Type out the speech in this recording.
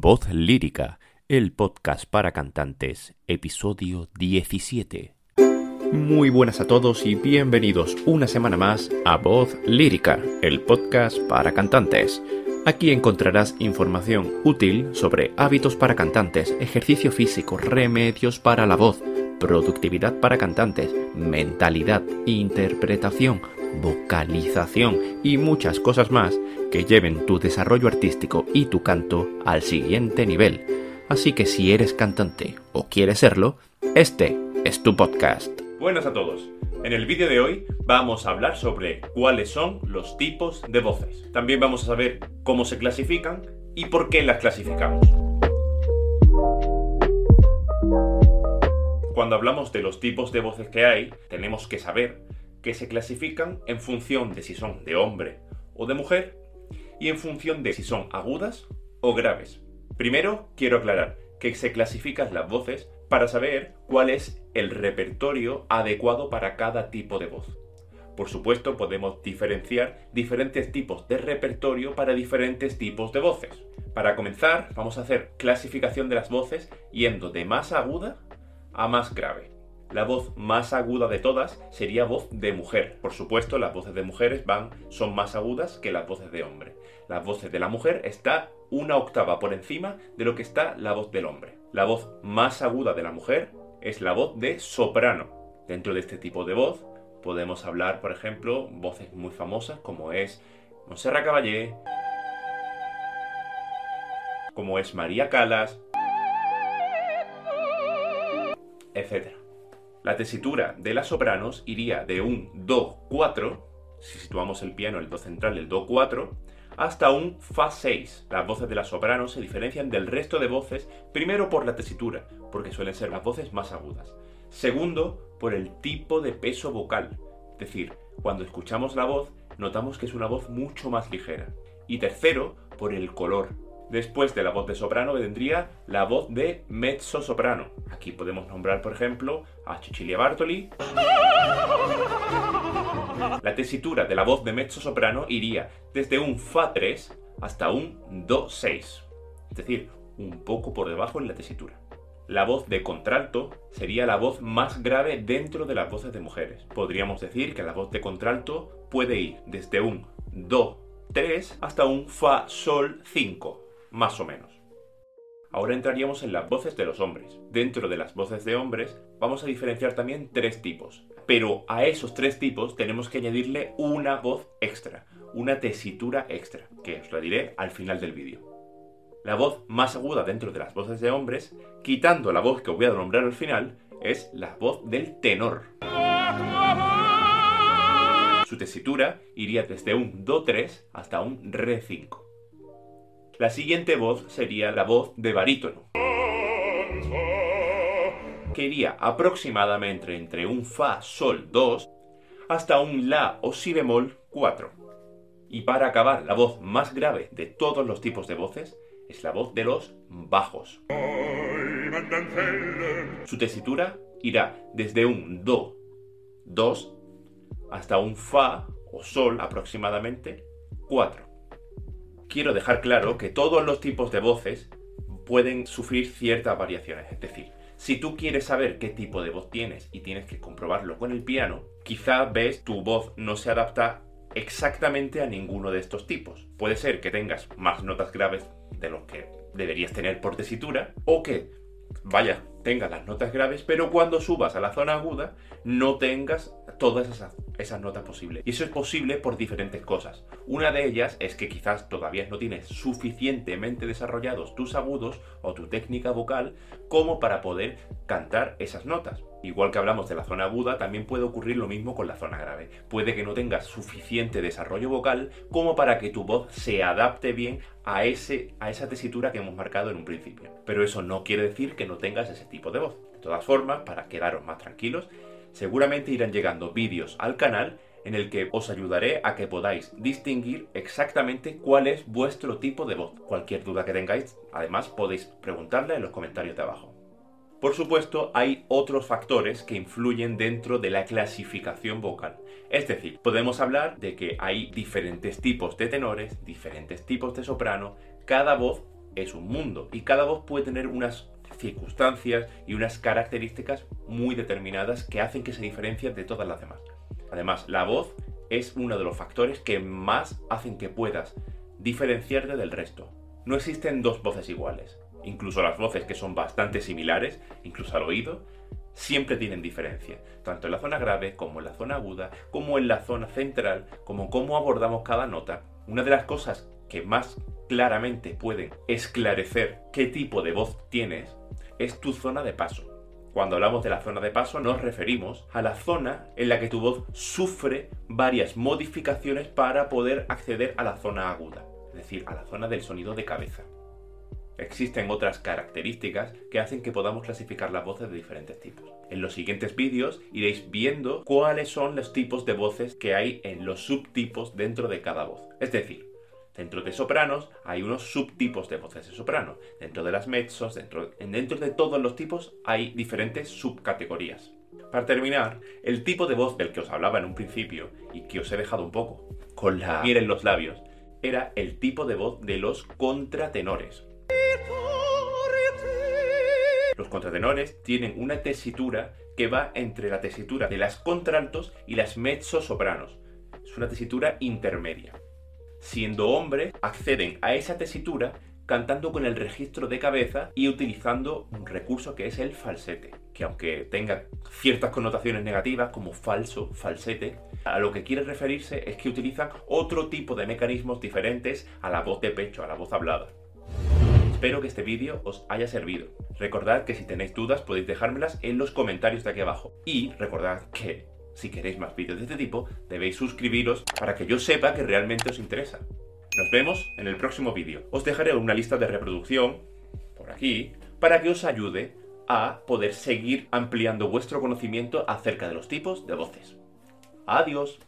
Voz Lírica, el podcast para cantantes, episodio 17. Muy buenas a todos y bienvenidos una semana más a Voz Lírica, el podcast para cantantes. Aquí encontrarás información útil sobre hábitos para cantantes, ejercicio físico, remedios para la voz, productividad para cantantes, mentalidad, interpretación, vocalización y muchas cosas más que lleven tu desarrollo artístico y tu canto al siguiente nivel. Así que si eres cantante o quieres serlo, este es tu podcast. Buenas a todos. En el vídeo de hoy vamos a hablar sobre cuáles son los tipos de voces. También vamos a saber cómo se clasifican y por qué las clasificamos. Cuando hablamos de los tipos de voces que hay, tenemos que saber que se clasifican en función de si son de hombre o de mujer y en función de si son agudas o graves. Primero, quiero aclarar que se clasifican las voces para saber cuál es el repertorio adecuado para cada tipo de voz. Por supuesto, podemos diferenciar diferentes tipos de repertorio para diferentes tipos de voces. Para comenzar, vamos a hacer clasificación de las voces yendo de más aguda a más grave. La voz más aguda de todas sería voz de mujer. Por supuesto, las voces de mujeres van, son más agudas que las voces de hombre. Las voces de la mujer está una octava por encima de lo que está la voz del hombre. La voz más aguda de la mujer es la voz de soprano. Dentro de este tipo de voz podemos hablar, por ejemplo, voces muy famosas como es Monserrat Caballé, como es María Calas, etc. La tesitura de las sopranos iría de un Do4, si situamos el piano, el Do central, el Do4, hasta un Fa6. Las voces de las sopranos se diferencian del resto de voces, primero por la tesitura, porque suelen ser las voces más agudas. Segundo, por el tipo de peso vocal, es decir, cuando escuchamos la voz, notamos que es una voz mucho más ligera. Y tercero, por el color, Después de la voz de soprano vendría la voz de mezzo soprano. Aquí podemos nombrar, por ejemplo, a Cecilia Bartoli. La tesitura de la voz de mezzo soprano iría desde un Fa 3 hasta un Do 6, es decir, un poco por debajo en la tesitura. La voz de contralto sería la voz más grave dentro de las voces de mujeres. Podríamos decir que la voz de contralto puede ir desde un Do 3 hasta un Fa Sol 5 más o menos. Ahora entraríamos en las voces de los hombres. Dentro de las voces de hombres vamos a diferenciar también tres tipos. Pero a esos tres tipos tenemos que añadirle una voz extra, una tesitura extra, que os la diré al final del vídeo. La voz más aguda dentro de las voces de hombres, quitando la voz que os voy a nombrar al final, es la voz del tenor. Su tesitura iría desde un Do3 hasta un Re5. La siguiente voz sería la voz de barítono, que iría aproximadamente entre un Fa Sol 2 hasta un La o Si bemol 4. Y para acabar, la voz más grave de todos los tipos de voces es la voz de los bajos. Su tesitura irá desde un Do 2 hasta un Fa o Sol aproximadamente 4 quiero dejar claro que todos los tipos de voces pueden sufrir ciertas variaciones. Es decir, si tú quieres saber qué tipo de voz tienes y tienes que comprobarlo con el piano, quizá ves tu voz no se adapta exactamente a ninguno de estos tipos. Puede ser que tengas más notas graves de lo que deberías tener por tesitura o que, vaya, tengas las notas graves, pero cuando subas a la zona aguda no tengas todas esas, esas, notas posibles. Y eso es posible por diferentes cosas. Una de ellas es que quizás todavía no tienes suficientemente desarrollados tus agudos o tu técnica vocal como para poder cantar esas notas. Igual que hablamos de la zona aguda, también puede ocurrir lo mismo con la zona grave. Puede que no tengas suficiente desarrollo vocal como para que tu voz se adapte bien a, ese, a esa tesitura que hemos marcado en un principio. Pero eso no quiere decir que no tengas ese tipo de voz. De todas formas, para quedaros más tranquilos, seguramente irán llegando vídeos al canal en el que os ayudaré a que podáis distinguir exactamente cuál es vuestro tipo de voz. Cualquier duda que tengáis, además podéis preguntarle en los comentarios de abajo. Por supuesto, hay otros factores que influyen dentro de la clasificación vocal. Es decir, podemos hablar de que hay diferentes tipos de tenores, diferentes tipos de soprano, cada voz es un mundo y cada voz puede tener unas circunstancias y unas características muy determinadas que hacen que se diferencie de todas las demás. Además, la voz es uno de los factores que más hacen que puedas diferenciarte del resto. No existen dos voces iguales. Incluso las voces que son bastante similares, incluso al oído, siempre tienen diferencia, tanto en la zona grave como en la zona aguda, como en la zona central, como cómo abordamos cada nota. Una de las cosas que más claramente pueden esclarecer qué tipo de voz tienes es tu zona de paso. Cuando hablamos de la zona de paso nos referimos a la zona en la que tu voz sufre varias modificaciones para poder acceder a la zona aguda, es decir, a la zona del sonido de cabeza. Existen otras características que hacen que podamos clasificar las voces de diferentes tipos. En los siguientes vídeos iréis viendo cuáles son los tipos de voces que hay en los subtipos dentro de cada voz. Es decir, Dentro de sopranos hay unos subtipos de voces de soprano. Dentro de las mezzos, dentro, dentro de todos los tipos hay diferentes subcategorías. Para terminar, el tipo de voz del que os hablaba en un principio y que os he dejado un poco con la miel en los labios, era el tipo de voz de los contratenores. Los contratenores tienen una tesitura que va entre la tesitura de las contraltos y las mezzosopranos. Es una tesitura intermedia siendo hombre, acceden a esa tesitura cantando con el registro de cabeza y utilizando un recurso que es el falsete, que aunque tenga ciertas connotaciones negativas como falso, falsete, a lo que quiere referirse es que utilizan otro tipo de mecanismos diferentes a la voz de pecho, a la voz hablada. Espero que este vídeo os haya servido. Recordad que si tenéis dudas podéis dejármelas en los comentarios de aquí abajo. Y recordad que si queréis más vídeos de este tipo, debéis suscribiros para que yo sepa que realmente os interesa. Nos vemos en el próximo vídeo. Os dejaré una lista de reproducción, por aquí, para que os ayude a poder seguir ampliando vuestro conocimiento acerca de los tipos de voces. Adiós.